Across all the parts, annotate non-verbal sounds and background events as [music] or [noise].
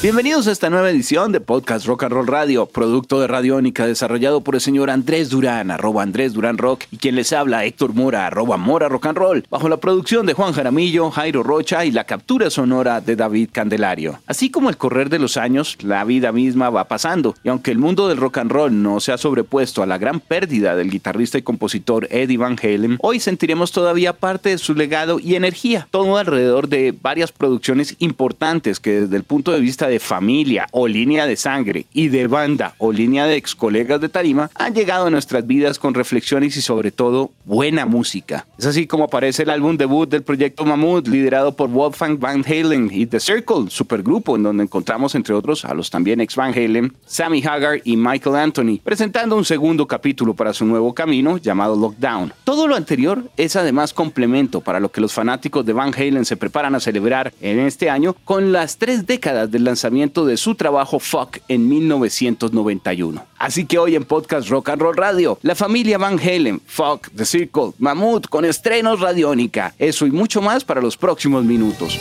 Bienvenidos a esta nueva edición de Podcast Rock and Roll Radio, producto de Radiónica, desarrollado por el señor Andrés Durán, arroba Andrés Durán Rock, y quien les habla, Héctor Mora, arroba Mora Rock and Roll, bajo la producción de Juan Jaramillo, Jairo Rocha y la captura sonora de David Candelario. Así como el correr de los años, la vida misma va pasando, y aunque el mundo del rock and roll no se ha sobrepuesto a la gran pérdida del guitarrista y compositor Eddie Van Halen, hoy sentiremos todavía parte de su legado y energía, todo alrededor de varias producciones importantes que desde el punto de vista de familia o línea de sangre y de banda o línea de ex colegas de tarima han llegado a nuestras vidas con reflexiones y sobre todo buena música. Es así como aparece el álbum debut del proyecto Mammoth liderado por Wolfgang Van Halen y The Circle, supergrupo en donde encontramos entre otros a los también ex Van Halen, Sammy Hagar y Michael Anthony, presentando un segundo capítulo para su nuevo camino llamado Lockdown. Todo lo anterior es además complemento para lo que los fanáticos de Van Halen se preparan a celebrar en este año con las tres décadas del lanzamiento de su trabajo Fuck en 1991. Así que hoy en Podcast Rock and Roll Radio, la familia Van Halen, Fuck, The Circle, Mammoth con estrenos radiónica. Eso y mucho más para los próximos minutos.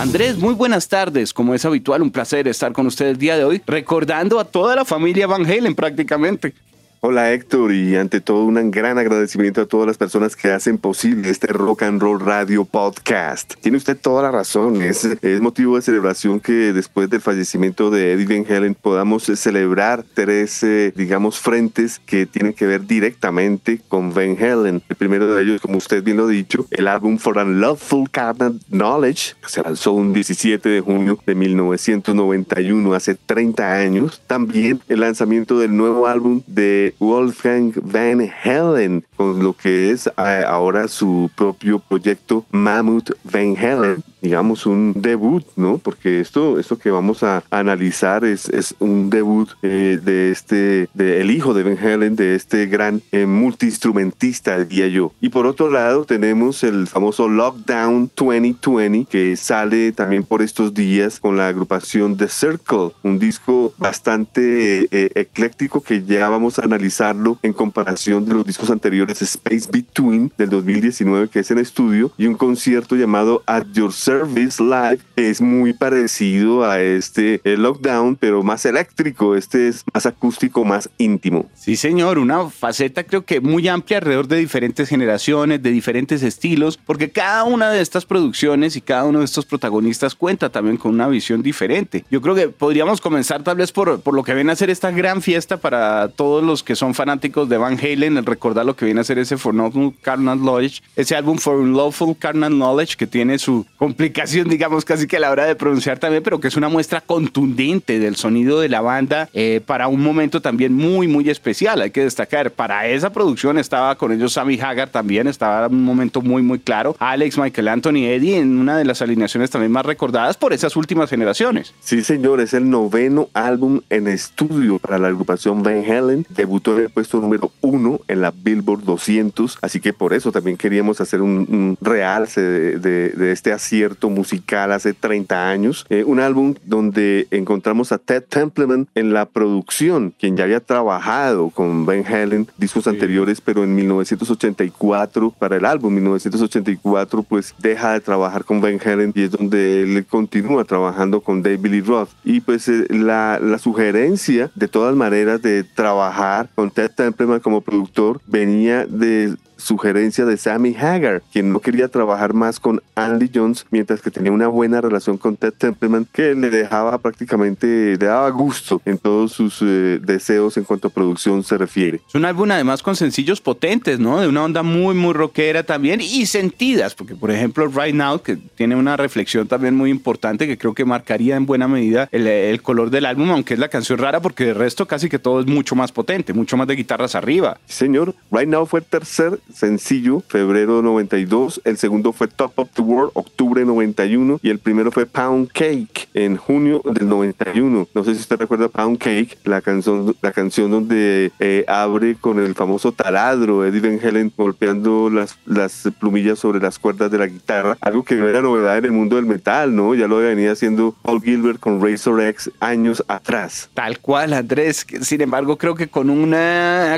Andrés, muy buenas tardes. Como es habitual, un placer estar con ustedes el día de hoy, recordando a toda la familia Van Halen prácticamente. Hola Héctor y ante todo un gran agradecimiento a todas las personas que hacen posible este Rock and Roll Radio Podcast. Tiene usted toda la razón, es, motivo de celebración que después del fallecimiento de Eddie Van Halen podamos celebrar tres, eh, digamos, frentes que tienen que ver directamente con Van Halen. El primero de ellos, como usted bien lo ha dicho, el álbum For Unlawful Carnal Knowledge, que se lanzó un 17 de junio de 1991, hace 30 años. También el lanzamiento del nuevo álbum de Wolfgang Van Halen, con lo que es eh, ahora su propio proyecto Mammoth Van Halen, digamos un debut, ¿no? Porque esto, esto que vamos a analizar es, un debut eh, de este, de el hijo de Van Halen, de este gran eh, multiinstrumentista, diría yo. Y por otro lado tenemos el famoso Lockdown 2020 que sale también por estos días con la agrupación The Circle, un disco bastante ecléctico que ya vamos a analizar en comparación de los discos anteriores Space Between del 2019 que es en estudio y un concierto llamado At Your Service Live es muy parecido a este Lockdown pero más eléctrico, este es más acústico, más íntimo. Sí señor, una faceta creo que muy amplia alrededor de diferentes generaciones, de diferentes estilos, porque cada una de estas producciones y cada uno de estos protagonistas cuenta también con una visión diferente. Yo creo que podríamos comenzar tal vez por, por lo que viene a ser esta gran fiesta para todos los que que son fanáticos de Van Halen, el recordar lo que viene a ser ese For Unlawful Carnal Knowledge, ese álbum For Unlawful Carnal Knowledge, que tiene su complicación, [laughs] digamos, casi que a la hora de pronunciar también, pero que es una muestra contundente del sonido de la banda eh, para un momento también muy, muy especial. Hay que destacar, para esa producción estaba con ellos Sammy Hagar también, estaba un momento muy, muy claro. Alex, Michael Anthony, Eddie, en una de las alineaciones también más recordadas por esas últimas generaciones. Sí, señor, es el noveno álbum en estudio para la agrupación Van Halen. Debutó en el puesto número uno en la Billboard 200, así que por eso también queríamos hacer un, realce de, este acierto musical hace 30 años. Eh, un álbum donde encontramos a Ted Templeman en la producción, quien ya había trabajado con Van Halen discos anteriores, pero en 1984, para el álbum 1984, pues deja de trabajar con Van Halen y es donde él continúa trabajando con David Lee Roth. Y pues eh, la, la sugerencia, de todas maneras, de trabajar con Ted Templeman como productor venía de sugerencia de Sammy Hagar, quien no quería trabajar más con Andy Jones, mientras que tenía una buena relación con Ted Templeman, que le dejaba prácticamente, le daba gusto en todos sus eh, deseos en cuanto a producción se refiere. Es un álbum además con sencillos potentes, ¿no? De una onda muy, muy rockera también y sentidas, porque por ejemplo Right Now, que tiene una reflexión también muy importante que creo que marcaría en buena medida el, el color del álbum, aunque es la canción rara, porque de resto casi que todo es mucho más potente, mucho más de guitarras arriba. Señor, Right Now fue el tercer sencillo, febrero 92. El segundo fue Top of the World, octubre 91. Y el primero fue Pound Cake en junio del 91. No sé si usted recuerda Pound Cake, la canción, la canción donde eh, abre con el famoso taladro Eddie Van Halen golpeando las, las plumillas sobre las cuerdas de la guitarra. Algo que no era novedad en el mundo del metal, ¿no? Ya lo venía haciendo Paul Gilbert con Razor X años atrás. Tal cual, Andrés. Sin embargo, creo que con un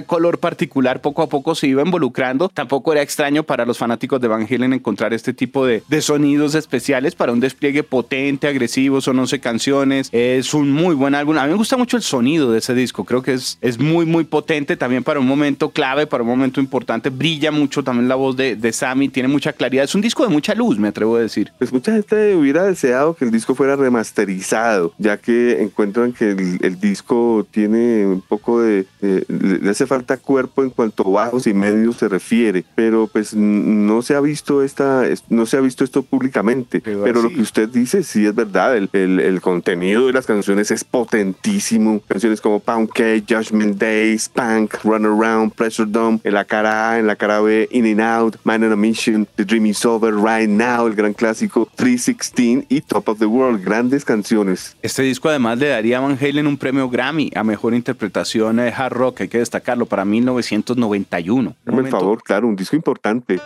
color particular poco a poco se iba involucrando. Tampoco era extraño para los fanáticos de Van Halen encontrar este tipo de, sonidos especiales para un despliegue potente, agresivo. Son 11 canciones. Es un muy buen álbum. A mí me gusta mucho el sonido de ese disco. Creo que es, es muy, muy potente también para un momento clave, para un momento importante. Brilla mucho también la voz de, Sammy. Tiene mucha claridad. Es un disco de mucha luz, me atrevo a decir. Pues mucha gente hubiera deseado que el disco fuera remasterizado, ya que encuentran que el, disco tiene un poco de, le hace falta cuerpo en cuanto bajos y medios se refiere, pero pues no se ha visto esta, no se ha visto esto públicamente. Pero, lo que usted dice sí es verdad, el, el, contenido de las canciones es potentísimo. Canciones como Pound Cake, Judgment Day, Spank, Run Around, Pressure Dome, en la cara A, en la cara B, In and Out, Man on a Mission, The Dream is Over, Right Now, el gran clásico, 316 y Top of the World, grandes canciones. Este disco además le daría a Van Halen un premio Grammy a mejor interpretación de hard rock, hay que destacarlo, para 1991. Por favor, claro, un disco importante.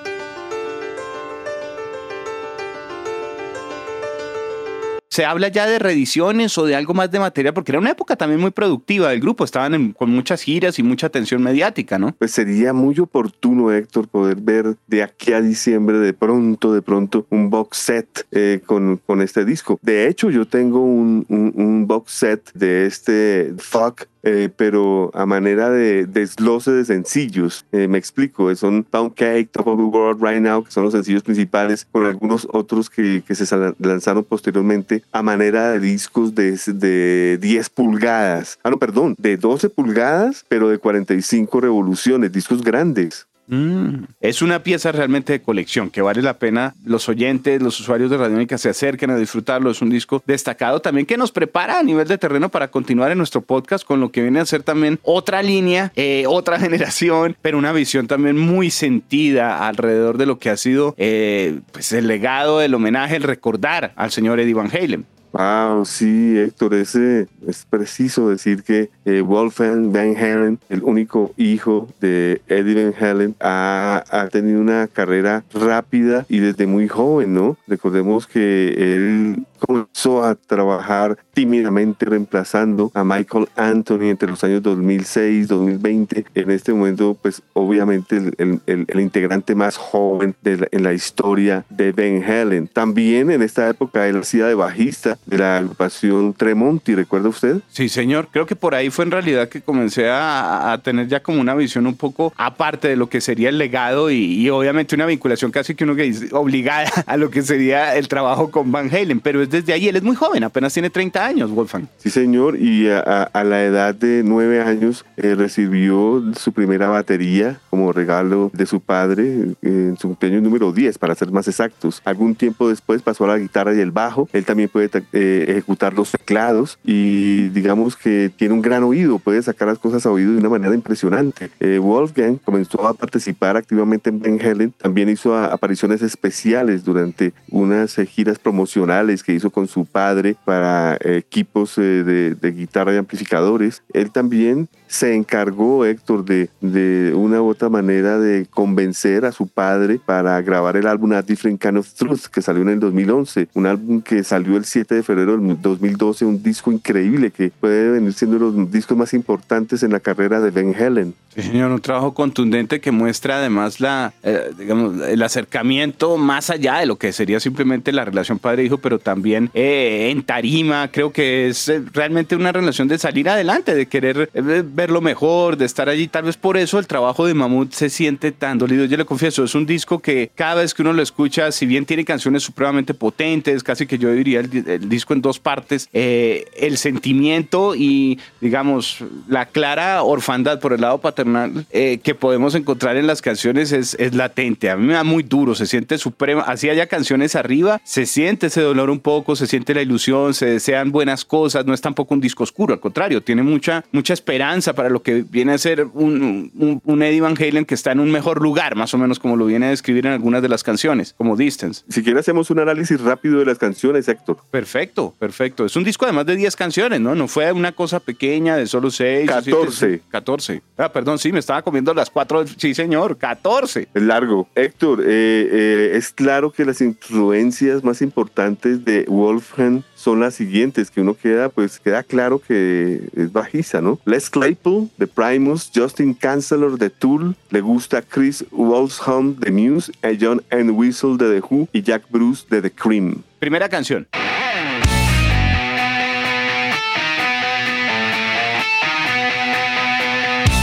¿Se habla ya de reediciones o de algo más de material? Porque era una época también muy productiva del grupo, estaban con muchas giras y mucha atención mediática, ¿no? Pues sería muy oportuno, Héctor, poder ver de aquí a diciembre de pronto, de pronto, un box set eh, con, con, este disco. De hecho, yo tengo un, un box set de este Fuck eh, pero a manera de desglose de sencillos. Eh, me explico, son Pound Cake, Top of the World, Right Now, que son los sencillos principales, con algunos otros que, que se lanzaron posteriormente a manera de discos de, de 10 pulgadas. Ah, no, perdón, de 12 pulgadas, pero de 45 revoluciones, discos grandes. Mm. Es una pieza realmente de colección que vale la pena los oyentes, los usuarios de Radiónica se acerquen a disfrutarlo. Es un disco destacado también que nos prepara a nivel de terreno para continuar en nuestro podcast con lo que viene a ser también otra línea, eh, otra [laughs] generación, pero una visión también muy sentida alrededor de lo que ha sido eh, pues el legado, el homenaje, el recordar al señor Eddie Van Halen. Wow, sí, Héctor, ese es preciso decir que eh, Wolfgang Van Halen, el único hijo de Eddie Van Halen, ha, ha, tenido una carrera rápida y desde muy joven, ¿no? Recordemos que él comenzó a trabajar tímidamente reemplazando a Michael Anthony entre los años 2006 2020 en este momento pues obviamente el, integrante más joven de en la historia de Ben Helen. También en esta época él hacía de bajista de la agrupación Tremonti ¿recuerda usted? Sí señor, creo que por ahí fue en realidad que comencé a, tener ya como una visión un poco aparte de lo que sería el legado y, y obviamente una vinculación casi que uno que obligada [laughs] a lo que sería el trabajo con Van Halen, pero desde ahí. Él es muy joven, apenas tiene 30 años, Wolfgang. Sí, señor, y a, la edad de 9 años eh, recibió su primera batería como regalo de su padre eh, en su cumpleaños número 10, para ser más exactos. Algún tiempo después pasó a la guitarra y el bajo. Él también puede eh, ejecutar los teclados y digamos que tiene un gran oído, puede sacar las cosas a oído de una manera impresionante. Wolfgang comenzó a participar activamente en Ben Helen, también hizo apariciones especiales durante unas giras promocionales que hizo con su padre para equipos eh, de, guitarra y amplificadores. Él también se encargó, Héctor, de, de una u otra manera de convencer a su padre para grabar el álbum A Different Kind of Truth, que salió en el 2011. Un álbum que salió el 7 de febrero del 2012, un disco increíble que puede venir siendo uno de los discos más importantes en la carrera de Ben Helen. Sí, señor, un trabajo contundente que muestra además la, eh, digamos, el acercamiento más allá de lo que sería simplemente la relación padre-hijo, pero también eh, en tarima. Creo que es eh, realmente una relación de salir adelante, de querer ver lo mejor, de estar allí. Tal vez por eso el trabajo de Mamut se siente tan dolido. Yo le confieso, es un disco que cada vez que uno lo escucha, si bien tiene canciones supremamente potentes, casi que yo diría el, disco en dos partes, el sentimiento y, digamos, la clara orfandad por el lado paterno eh, que podemos encontrar en las canciones es, es, latente. A mí me da muy duro, se siente suprema. Así haya canciones arriba, se siente ese dolor un poco, se siente la ilusión, se desean buenas cosas, no es tampoco un disco oscuro, al contrario, tiene mucha, mucha esperanza para lo que viene a ser un, un, un Eddie Van Halen que está en un mejor lugar, más o menos como lo viene a describir en algunas de las canciones, como Distance. Si quieres hacemos un análisis rápido de las canciones, Héctor. Perfecto, perfecto. Es un disco además de 10 canciones, ¿no? No fue una cosa pequeña de solo 6. 14. 14. Ah, perdón, sí, me estaba comiendo las 4. Sí, señor, 14. Es largo. Héctor, eh, eh, es claro que las influencias más importantes de Wolfgang son las siguientes, que uno queda, pues queda claro que es bajista, ¿no? Les Claypool de Primus, Justin Cancelor de Tool, le gusta Chris Wolfsholm de Muse, John Whistle de The Who y Jack Bruce de The Cream. Primera canción.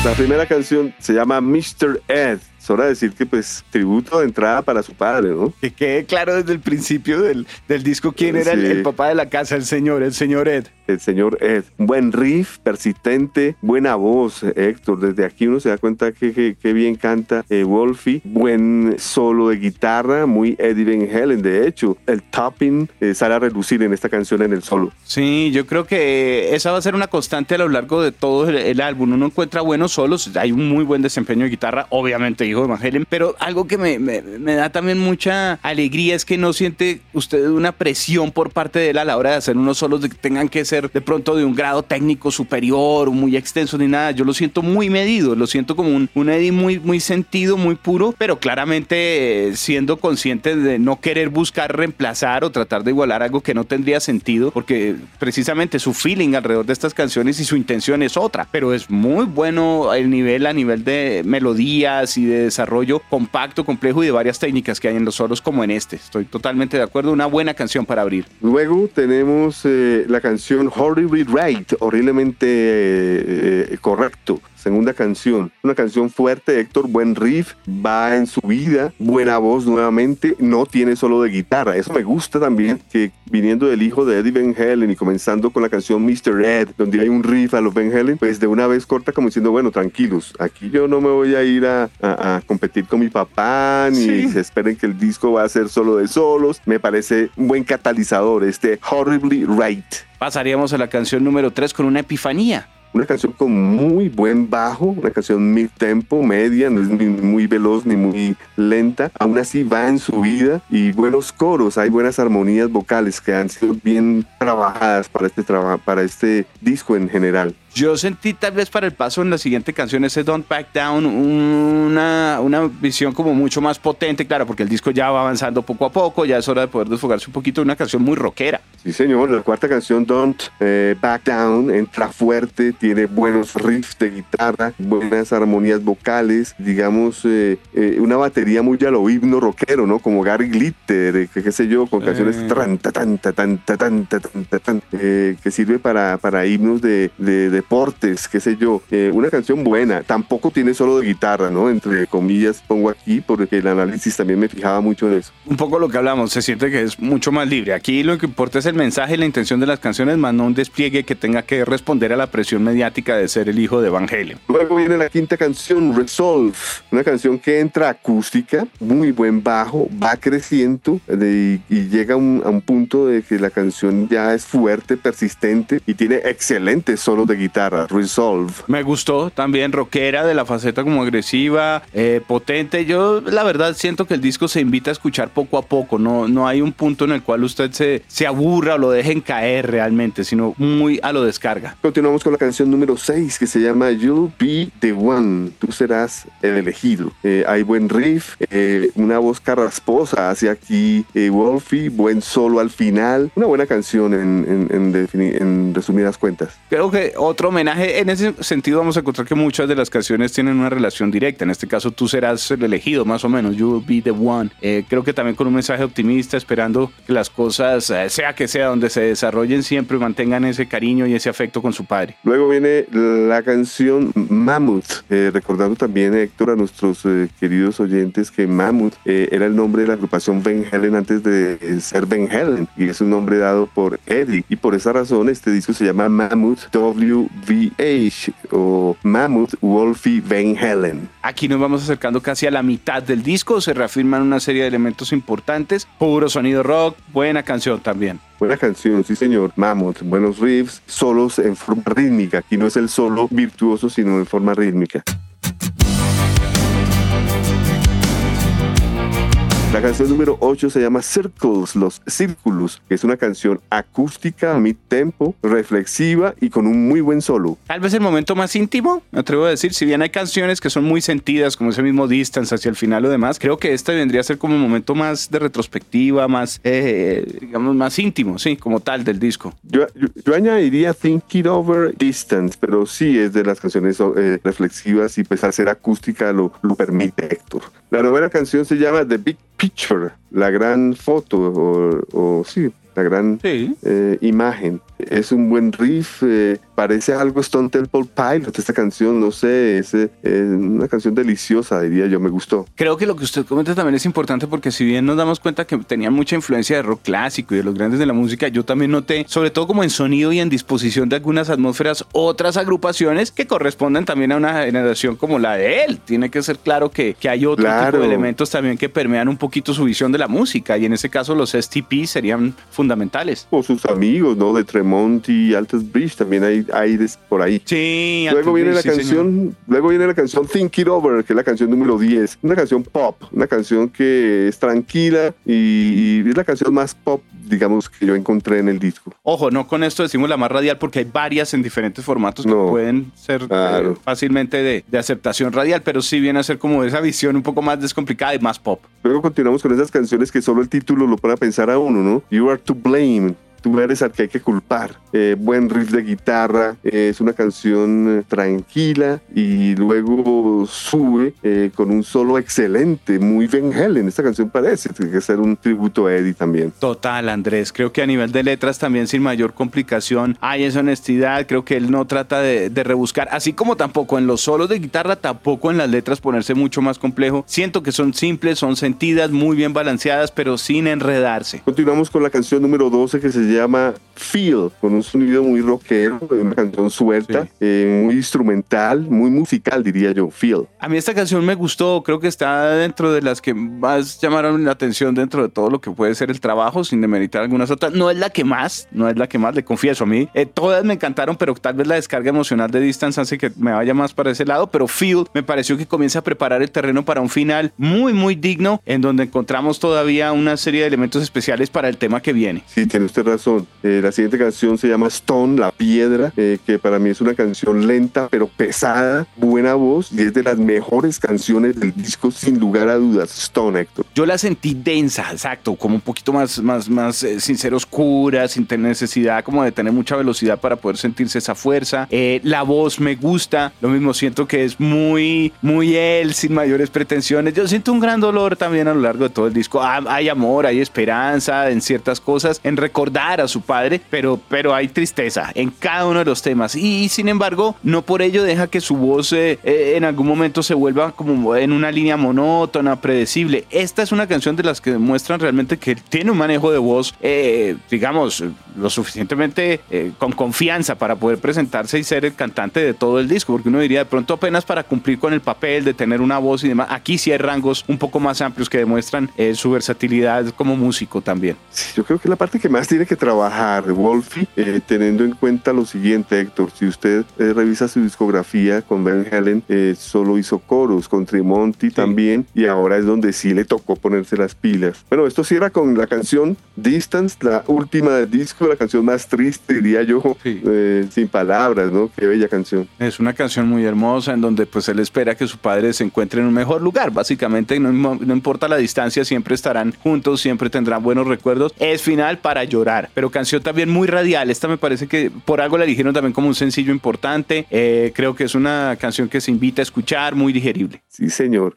La primera canción se llama Mr. Ed. Es hora de decir que, pues, tributo de entrada para su padre, ¿no? Que quede claro desde el principio del, del disco quién era el, el, papá de la casa, el señor, el señor Ed. El señor Ed. Buen riff, persistente, buena voz, Héctor. Desde aquí uno se da cuenta que, que, que bien canta eh, Wolfie. Buen solo de guitarra, muy Eddie Van Halen. De hecho, el topping eh, sale a relucir en esta canción en el solo. Sí, yo creo que esa va a ser una constante a lo largo de todo el, el álbum. Uno encuentra buenos solos, hay un muy buen desempeño de guitarra, obviamente Van Halen, pero algo que me, me, me, da también mucha alegría es que no siente usted una presión por parte de él a la hora de hacer unos solos que tengan que ser de pronto de un grado técnico superior, muy extenso ni nada. Yo lo siento muy medido, lo siento como un, un Eddie muy, muy sentido, muy puro, pero claramente eh, siendo consciente de no querer buscar reemplazar o tratar de igualar algo que no tendría sentido, porque precisamente su feeling alrededor de estas canciones y su intención es otra, pero es muy bueno el nivel a nivel de melodías y de desarrollo compacto, complejo y de varias técnicas que hay en los solos como en este. Estoy totalmente de acuerdo, una buena canción para abrir. Luego tenemos eh, la canción Horribly Right, horriblemente eh, eh, correcto. Segunda canción, una canción fuerte, Héctor, buen riff, va en su vida, buena voz nuevamente, no tiene solo de guitarra. Eso me gusta también, que viniendo del hijo de Eddie Van Halen y comenzando con la canción Mr. Ed, donde hay un riff a los Van Halen, pues de una vez corta como diciendo, bueno, tranquilos, aquí yo no me voy a ir a, a, a competir con mi papá, ni sí. se esperen que el disco va a ser solo de solos. Me parece un buen catalizador este Horribly Right. Pasaríamos a la canción número 3 con una epifanía una canción con muy buen bajo, una canción mid tempo, media, no es ni muy veloz ni muy lenta, aún así va en su vida y buenos coros, hay buenas armonías vocales que han sido bien trabajadas para este, traba para este disco en general. Yo sentí tal vez para el paso en la siguiente canción, ese Don't Back Down, una, una visión como mucho más potente, claro, porque el disco ya va avanzando poco a poco, ya es hora de poder desfogarse un poquito de una canción muy rockera. Sí, señor, la cuarta canción, Don't eh, Back Down, entra fuerte, tiene buenos riffs de guitarra, buenas armonías vocales, digamos, eh, eh, una batería muy a lo himno rockero, ¿no? Como Gary Glitter, que qué sé yo, con canciones tan, tan, tan, tan, tan, tan, tan, que sirve para, para himnos de, de, de deportes, qué sé yo, eh, una canción buena, tampoco tiene solo de guitarra, ¿no? Entre comillas pongo aquí porque el análisis también me fijaba mucho en eso. Un poco lo que hablamos, se siente que es mucho más libre. Aquí lo que importa es el mensaje y la intención de las canciones, más no un despliegue que tenga que responder a la presión mediática de ser el hijo de Van Halen. Luego viene la quinta canción, Resolve, una canción que entra acústica, muy buen bajo, va creciendo de, y llega un, a un punto de que la canción ya es fuerte, persistente y tiene excelentes solos de guitarra guitarra, Resolve. Me gustó también, rockera, de la faceta como agresiva, eh, potente. Yo la verdad siento que el disco se invita a escuchar poco a poco, no, no hay un punto en el cual usted se, se aburra o lo dejen caer realmente, sino muy a lo descarga. Continuamos con la canción número 6 que se llama You'll Be the One, tú serás el elegido. Eh, hay buen riff, eh, una voz carrasposa hacia aquí eh, Wolfie, buen solo al final, una buena canción en, en, en, en resumidas cuentas. Creo que otro homenaje. En ese sentido vamos a encontrar que muchas de las canciones tienen una relación directa. En este caso tú serás el elegido, más o menos. You will be the one. Eh, creo que también con un mensaje optimista, esperando que las cosas, eh, sea que sea donde se desarrollen, siempre mantengan ese cariño y ese afecto con su padre. Luego viene la canción Mammoth, eh, recordando también, Héctor, a nuestros queridos oyentes que Mammoth era el nombre de la agrupación Van Halen antes de ser Van Halen y es un nombre dado por Eddie. Y por esa razón este disco se llama Mammoth W VH o Mammoth Wolfie Van Halen. Aquí nos vamos acercando casi a la mitad del disco, se reafirman una serie de elementos importantes, puro sonido rock, buena canción también. Buena canción, sí señor. Mammoth, buenos riffs, solos en forma rítmica. Aquí no es el solo virtuoso, sino en forma rítmica. La canción número 8 se llama Circles, los círculos, que es una canción acústica a mi tempo, reflexiva y con un muy buen solo. Tal vez el momento más íntimo, me atrevo a decir, si bien hay canciones que son muy sentidas, como ese mismo Distance hacia el final o demás, creo que esta vendría a ser como un momento más de retrospectiva, más, eh, digamos, más íntimo, sí, como tal del disco. Yo, yo, yo añadiría Think It Over Distance, pero sí es de las canciones eh, reflexivas y pues al ser acústica lo, lo permite Héctor. La novena canción se llama The Big Picture, la gran foto, o, o sí, la gran Sí. eh, imagen. Es un buen riff, eh, parece algo Stone Temple Pilot, esta canción, no sé, es eh, una canción deliciosa, diría yo, me gustó. Creo que lo que usted comenta también es importante porque si bien nos damos cuenta que tenía mucha influencia de rock clásico y de los grandes de la música, yo también noté, sobre todo como en sonido y en disposición de algunas atmósferas, otras agrupaciones que corresponden también a una generación como la de él. Tiene que ser claro que, que hay otro Claro. tipo de elementos también que permean un poquito su visión de la música y en ese caso los STP serían fundamentales. O sus amigos, ¿no? De Tremont y Altes Bridge, también hay aires por ahí. Sí, Luego viene la sí, canción, luego viene la canción Think It Over, que es la canción número 10. Una canción pop, una canción que es tranquila y, y es la canción más pop, digamos, que yo encontré en el disco. Ojo, no con esto decimos la más radial porque hay varias en diferentes formatos que pueden ser Claro. eh, fácilmente de, de aceptación radial, pero sí viene a ser como esa visión un poco más descomplicada y más pop. Luego continuamos con esas canciones que solo el título lo pone a pensar a uno, ¿no? You are to blame. Tú eres al que hay que culpar. Eh, buen riff de guitarra. eh, es una canción eh, tranquila y luego sube eh, con un solo excelente, muy Van Halen. Esta canción parece tiene que ser un tributo a Eddie también. Total, Andrés. Creo que a nivel de letras también sin mayor complicación hay esa honestidad. Creo que él no trata de, de rebuscar, así como tampoco en los solos de guitarra, tampoco en las letras ponerse mucho más complejo. Siento que son simples, son sentidas, muy bien balanceadas, pero sin enredarse. Continuamos con la canción número 12 que se llama Feel, con un sonido muy rockero, una canción suelta, Sí. eh, muy instrumental, muy musical, diría yo. Feel. A mí esta canción me gustó, creo que está dentro de las que más llamaron la atención dentro de todo lo que puede ser el trabajo, sin demeritar algunas otras. No es la que más, no es la que más, le confieso a mí. Eh, todas me encantaron, pero tal vez la descarga emocional de Distance hace que me vaya más para ese lado, pero Feel me pareció que comienza a preparar el terreno para un final muy, muy digno, en donde encontramos todavía una serie de elementos especiales para el tema que viene. Sí, tiene usted razón. Eh, la siguiente canción se llama Stone, La Piedra, eh, que para mí es una canción lenta pero pesada, buena voz y es de las mejores canciones del disco sin lugar a dudas. Stone, Héctor. Yo la sentí densa, exacto, como un poquito más, más, más eh, oscura, sin tener necesidad como de tener mucha velocidad para poder sentirse esa fuerza. Eh, la voz me gusta, lo mismo siento que es muy, muy él, sin mayores pretensiones. Yo siento un gran dolor también a lo largo de todo el disco. Ah, hay amor, hay esperanza en ciertas cosas, en recordar a su padre, pero, pero hay tristeza en cada uno de los temas. Y, sin embargo, no por ello deja que su voz eh, eh, en algún momento se vuelva como en una línea monótona, predecible. Esta es una canción de las que demuestran realmente que tiene un manejo de voz, eh, digamos, lo suficientemente con confianza para poder presentarse y ser el cantante de todo el disco, porque uno diría de pronto apenas para cumplir con el papel de tener una voz y demás. Aquí sí hay rangos un poco más amplios que demuestran su versatilidad como músico también. Sí, yo creo que la parte que más tiene que trabajar Wolfie, eh, teniendo en cuenta lo siguiente, Héctor. Si usted eh, revisa su discografía con Van Halen, eh, solo hizo coros, con Tremonti también, y ahora es donde sí le tocó ponerse las pilas. Bueno, esto cierra con la canción Distance, la última del disco, la canción más triste, diría yo, Sí. sin palabras, ¿no? Qué bella canción. Es una canción muy hermosa en donde pues él espera que su padre se encuentre en un mejor lugar. Básicamente no importa la distancia, siempre estarán juntos, siempre tendrán buenos recuerdos. Es final para llorar, pero canción también muy radial. Esta me parece que por algo la eligieron también como un sencillo importante. Eh, creo que es una canción que se invita a escuchar, muy digerible. Sí, señor.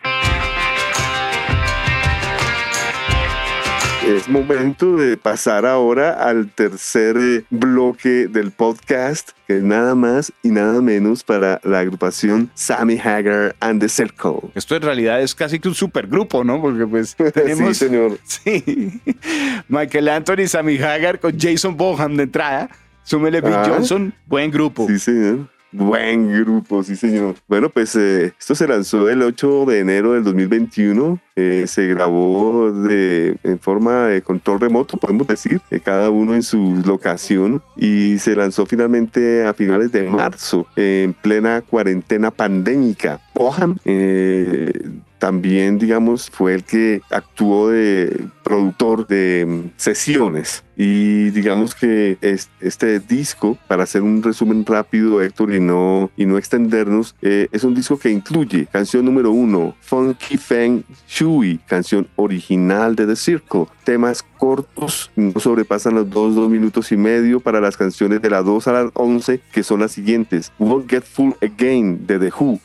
Es momento de pasar ahora al tercer bloque del podcast, que es nada más y nada menos para la agrupación Sammy Hagar and the Circle. Esto en realidad es casi que un supergrupo, ¿no? Porque pues [laughs] tenemos... Sí, señor. Sí. [laughs] Michael Anthony, Sammy Hagar con Jason Boham de entrada. Súmele Bill Ah. Johnson, buen grupo. Sí, señor. Buen grupo, sí, señor. Bueno, pues eh, esto se lanzó el 8 de enero del 2021. eh, se grabó de, en forma de control remoto, podemos decir, eh, cada uno en su locación. Y se lanzó finalmente a finales de marzo, en plena cuarentena pandémica. Bohan eh, también, digamos, fue el que actuó de productor de mm, sesiones. Y digamos que es- este disco, para hacer un resumen rápido, Héctor, y no, y no extendernos, eh, es un disco que incluye canción número uno, Funky Feng Shui, canción original de The Circle, temas cortos, no sobrepasan los dos, dos minutos y medio para las canciones de la 2 a la 11, que son las siguientes, Won't Get Full Again de The Who,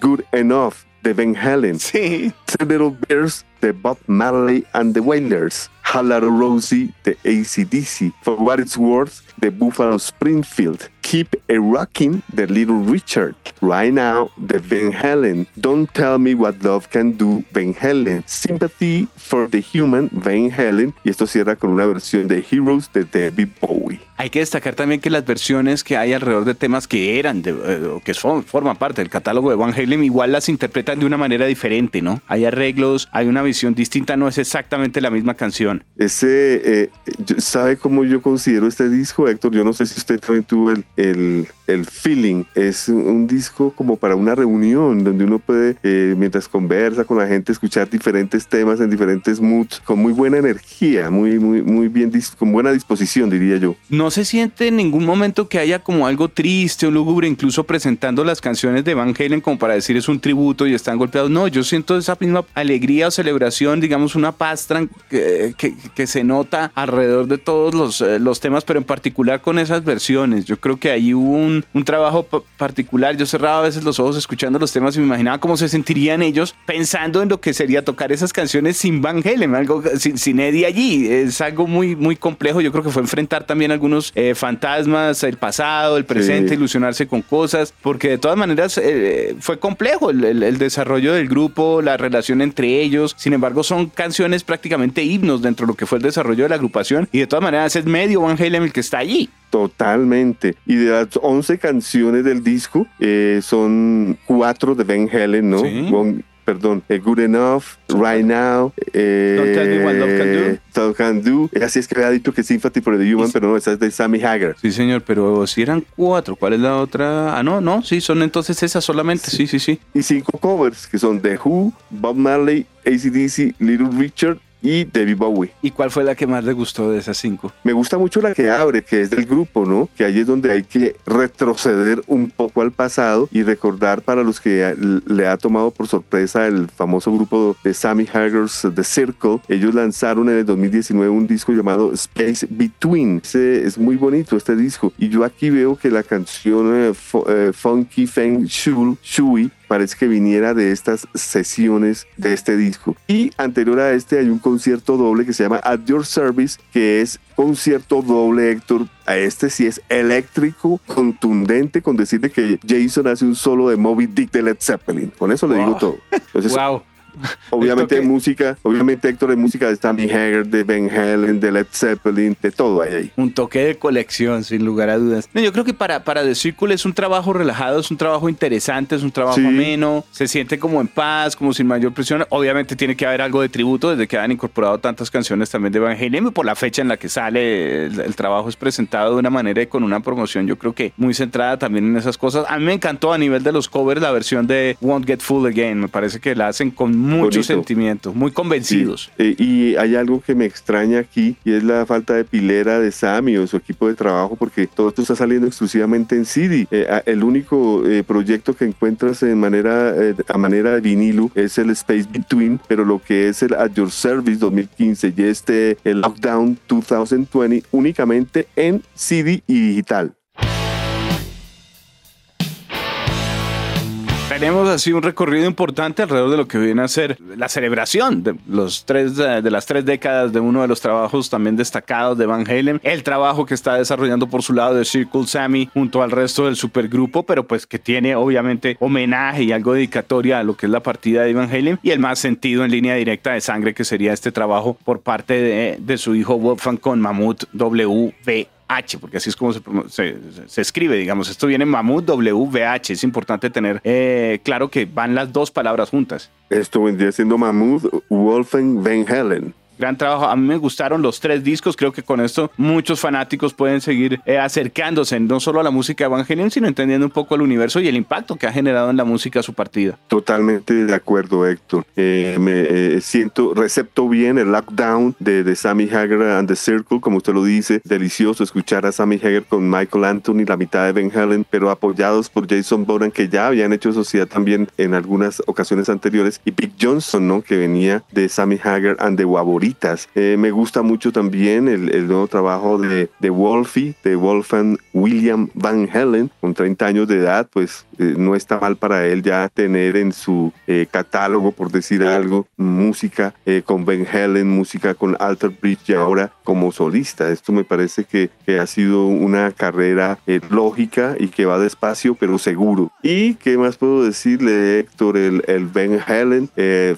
Good Enough de Van Halen, [laughs] Sí. Little Bears de Bob Marley and the Wailers, Hello Rosie de ACDC, For What It's Worth de Buffalo Springfield, Keep a Rockin' de Little Richard, Right Now de Van Halen, Don't Tell Me What Love Can Do Van Halen, Sympathy for the Human Van Halen y esto cierra con una versión de Heroes de David Bowie. Hay que destacar también que las versiones que hay alrededor de temas que eran, eh, o que son, forman parte del catálogo de Van Halen, igual las interpretan de una manera diferente, ¿no? Hay arreglos, hay una visión distinta, no es exactamente la misma canción. Ese, eh, ¿sabe cómo yo considero este disco, Héctor? Yo no sé si usted también tuvo el, el, el feeling. Es un, disco como para una reunión donde uno puede, eh, mientras conversa con la gente, escuchar diferentes temas en diferentes moods, con muy buena energía, muy, muy, muy bien, con buena disposición, diría yo. No se siente en ningún momento que haya como algo triste o lúgubre, incluso presentando las canciones de Van Halen como para decir es un tributo y están golpeados. No, yo siento esa misma alegría o celebración, digamos una paz tran- que, que- que se nota alrededor de todos los, eh, los temas, pero en particular con esas versiones. Yo creo que ahí hubo un, un trabajo pa- particular. Yo cerraba a veces los ojos escuchando los temas y me imaginaba cómo se sentirían ellos pensando en lo que sería tocar esas canciones sin Van Halen, algo sin, sin Eddie allí. Es algo muy, muy complejo. Yo creo que fue enfrentar también algunos eh, fantasmas, el pasado, el presente, Sí. ilusionarse con cosas, porque de todas maneras eh, fue complejo el, el- el desarrollo del grupo, la relación entre ellos. Sin embargo, son canciones prácticamente himnos dentro de lo que fue el desarrollo de la agrupación y de todas maneras es medio Van Halen el que está allí. Totalmente. Y de las 11 canciones del disco, eh, son cuatro de Van Halen, ¿no? Sí. One- perdón, eh, Good Enough, Right Now, eh, Don't Tell Me What Love Can Do. Love Can Do. Eh, Así es que había dicho que Sympathy for the Human, Y- pero no, esa es de Sammy Hagar. Sí, señor, pero si eran cuatro, ¿cuál es la otra? Ah, no, no, sí, son entonces esas solamente, sí, sí, sí. Y cinco covers, que son The Who, Bob Marley, ACDC, Little Richard y David Bowie. ¿Y cuál fue la que más le gustó de esas cinco? Me gusta mucho la que abre, que es del grupo, ¿no? Que ahí es donde hay que retroceder un poco al pasado y recordar para los que le ha tomado por sorpresa el famoso grupo de Sammy Hagar's The Circle. Ellos lanzaron en el 2019 un disco llamado Space Between. Ese es muy bonito este disco. Y yo aquí veo que la canción eh, eh, Funky Feng Shui parece que viniera de estas sesiones de este disco. Y anterior a este hay un concierto doble que se llama At Your Service, que es concierto doble, Héctor. A este sí es eléctrico, contundente, con decirle que Jason hace un solo de Moby Dick de Led Zeppelin. Con eso le digo Wow. todo. Entonces, [laughs] wow. Obviamente que- música, obviamente Héctor de música de Sammy Hagar, de Van Halen, de Led Zeppelin, de todo hay ahí. Un toque de colección, sin lugar a dudas. No, yo creo que para, para The Circle es un trabajo relajado, es un trabajo interesante, es un trabajo Sí. ameno, se siente como en paz, como sin mayor presión. Obviamente tiene que haber algo de tributo desde que han incorporado tantas canciones también de Van Halen y por la fecha en la que sale el, el trabajo es presentado de una manera y con una promoción yo creo que muy centrada también en esas cosas. A mí me encantó a nivel de los covers la versión de Won't Get Full Again, me parece que la hacen con mucho Bonito. sentimiento, muy convencidos. Sí, eh, y hay algo que me extraña aquí y es la falta de pilera de Sammy o su equipo de trabajo porque todo esto está saliendo exclusivamente en CD. Eh, el único eh, proyecto que encuentras en manera, eh, a manera de vinilo es el Space Between, pero lo que es el At Your Service 2015 y este el Lockdown 2020 únicamente en CD y digital. Tenemos así un recorrido importante alrededor de lo que viene a ser la celebración de, los tres, eh, de las tres décadas de uno de los trabajos también destacados de Van Halen, el trabajo que está desarrollando por su lado de Circle Sammy junto al resto del supergrupo, pero pues que tiene obviamente homenaje y algo dedicatoria a lo que es la partida de Van Halen y el más sentido en línea directa de sangre que sería este trabajo por parte de, su hijo Wolfgang con Mammoth WV H, porque así es como se, se, escribe, digamos. Esto viene Mammoth WVH. Es importante tener eh, claro que van las dos palabras juntas. Esto vendría siendo Mammoth Wolfen Van Helen gran trabajo. A mí me gustaron los tres discos. Creo que con esto muchos fanáticos pueden seguir eh, acercándose no solo a la música Evangelion, sino entendiendo un poco el universo y el impacto que ha generado en la música su partida. Totalmente de acuerdo, Héctor. Eh, me eh, siento, recepto bien el lockdown de, de Sammy Hagar and the Circle, como usted lo dice. Delicioso escuchar a Sammy Hagar con Michael Anthony, la mitad de Ben Helen, pero apoyados por Jason Boran, que ya habían hecho sociedad también en algunas ocasiones anteriores, y Big Johnson, ¿no? que venía de Sammy Hagar and the Wabori eh, me gusta mucho también el, nuevo trabajo de, de Wolfie, de Wolfgang William Van Helen, con 30 años de edad, pues eh, no está mal para él ya tener en su eh, catálogo, por decir algo, música con Van Helen, música con Alter Bridge y ahora como solista. Esto me parece que, ha sido una carrera lógica y que va despacio pero seguro. ¿Y qué más puedo decirle, Héctor? El, el Van Helen,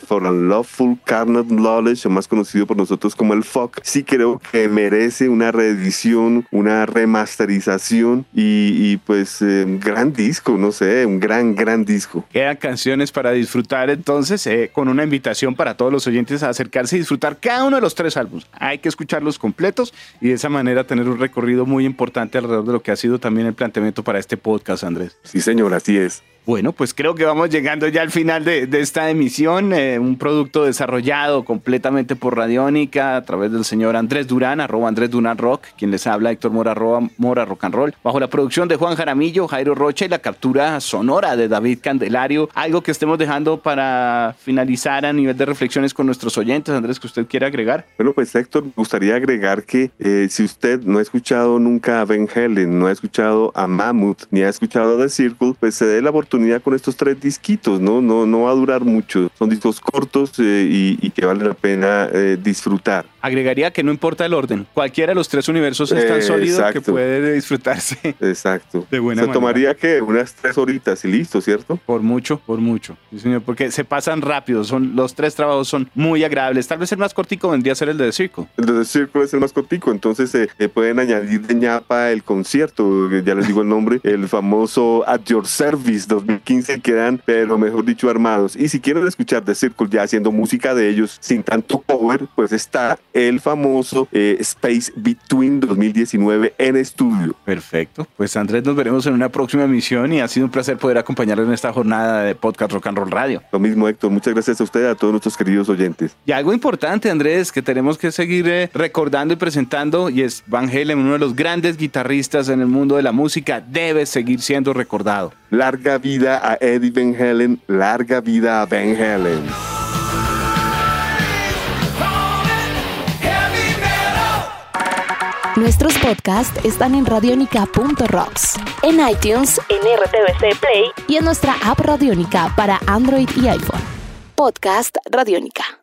For a Loveful Carnal Knowledge, o más conocido por nosotros como el FOC, sí creo que merece una reedición, una remasterización y, pues un eh, gran disco, no sé, un gran, gran disco. Quedan canciones para disfrutar entonces, eh, con una invitación para todos los oyentes a acercarse y disfrutar cada uno de los tres álbumes. Hay que escucharlos completos y de esa manera tener un recorrido muy importante alrededor de lo que ha sido también el planteamiento para este podcast, Andrés. Sí, señor, así es. Bueno, pues creo que vamos llegando ya al final de, esta emisión, eh, un producto desarrollado completamente por Radiónica a través del señor Andrés Durán, arroba Andrés Durán Rock, quien les habla Héctor Mora, Mora Rock and Roll, bajo la producción de Juan Jaramillo, Jairo Rocha y la captura sonora de David Candelario. Algo que estemos dejando para finalizar a nivel de reflexiones con nuestros oyentes, Andrés, que usted quiera agregar. Bueno, pues Héctor, me gustaría agregar que eh, si usted no ha escuchado nunca a Ben Helen, no ha escuchado a Mammoth, ni ha escuchado a The Circle, pues se dé la oportunidad con estos tres disquitos, ¿no? No, no va a durar mucho. Son discos cortos eh, y, que vale la pena eh, disfrutar. Agregaría que no importa el orden. Cualquiera de los tres universos es tan sólido que puede disfrutarse. [laughs] Exacto. De buena Se tomaría que unas tres horitas y listo, ¿cierto? Por mucho, por mucho. Sí, señor, porque se pasan rápido. Son, los tres trabajos son muy agradables. Tal vez el más cortico vendría a ser el de The Circle. El de The Circle es el más cortico. Entonces se eh, pueden añadir de ñapa el concierto, ya les digo el nombre, el famoso At Your Service 2015 quedan, pero mejor dicho, armados. Y si quieren escuchar The Circle ya haciendo música de ellos sin tanto cover, pues está el famoso eh, Space Between 2019 en estudio. Perfecto. Pues Andrés, nos veremos en una próxima emisión y ha sido un placer poder acompañarlo en esta jornada de Podcast Rock and Roll Radio. Lo mismo, Héctor. Muchas gracias a usted y a todos nuestros queridos oyentes. Y algo importante, Andrés, que tenemos que seguir eh, recordando y presentando, y es Van Halen, uno de los grandes guitarristas en el mundo de la música, debe seguir siendo recordado. Larga vida a Eddie Van Halen, larga vida a Van Halen. Nuestros podcasts están en radionica.rocks, en iTunes, en RTVC Play y en nuestra app Radionica para Android y iPhone. Podcast Radionica.